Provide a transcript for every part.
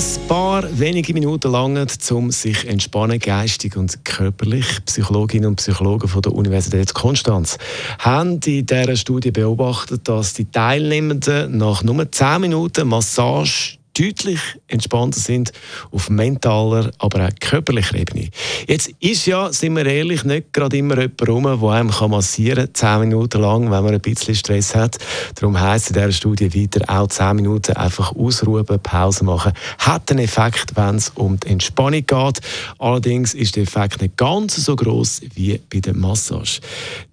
Ein paar wenige Minuten lang, um sich entspannen, geistig und körperlich. Psychologinnen und Psychologen von der Universität Konstanz haben in dieser Studie beobachtet, dass die Teilnehmenden nach nur 10 Minuten Massage deutlich entspannter sind auf mentaler, aber auch körperlicher Ebene. Jetzt ist ja, sind wir ehrlich, nicht gerade immer jemand rum, der einem massieren kann, 10 Minuten lang, wenn man ein bisschen Stress hat. Darum heisst in dieser Studie weiter, auch 10 Minuten einfach ausruhen, Pause machen, hat einen Effekt, wenn es um die Entspannung geht. Allerdings ist der Effekt nicht ganz so groß wie bei der Massage.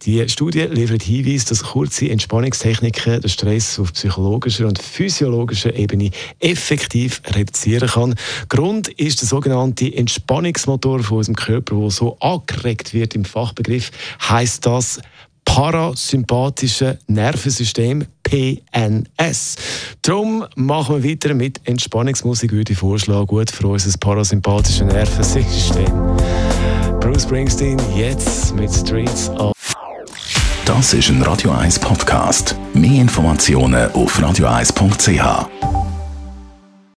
Die Studie liefert Hinweise, dass kurze Entspannungstechniken den Stress auf psychologischer und physiologischer Ebene effektiv effektiv reduzieren kann. Grund ist der sogenannte Entspannungsmotor von unserem Körper, der so angeregt wird im Fachbegriff, heißt das parasympathische Nervensystem PNS. Darum machen wir weiter mit Entspannungsmusik, würde ich vorschlagen, gut für unser parasympathisches Nervensystem. Bruce Springsteen jetzt mit Streets of Das ist ein Radio 1 Podcast. Mehr Informationen auf radio1.ch.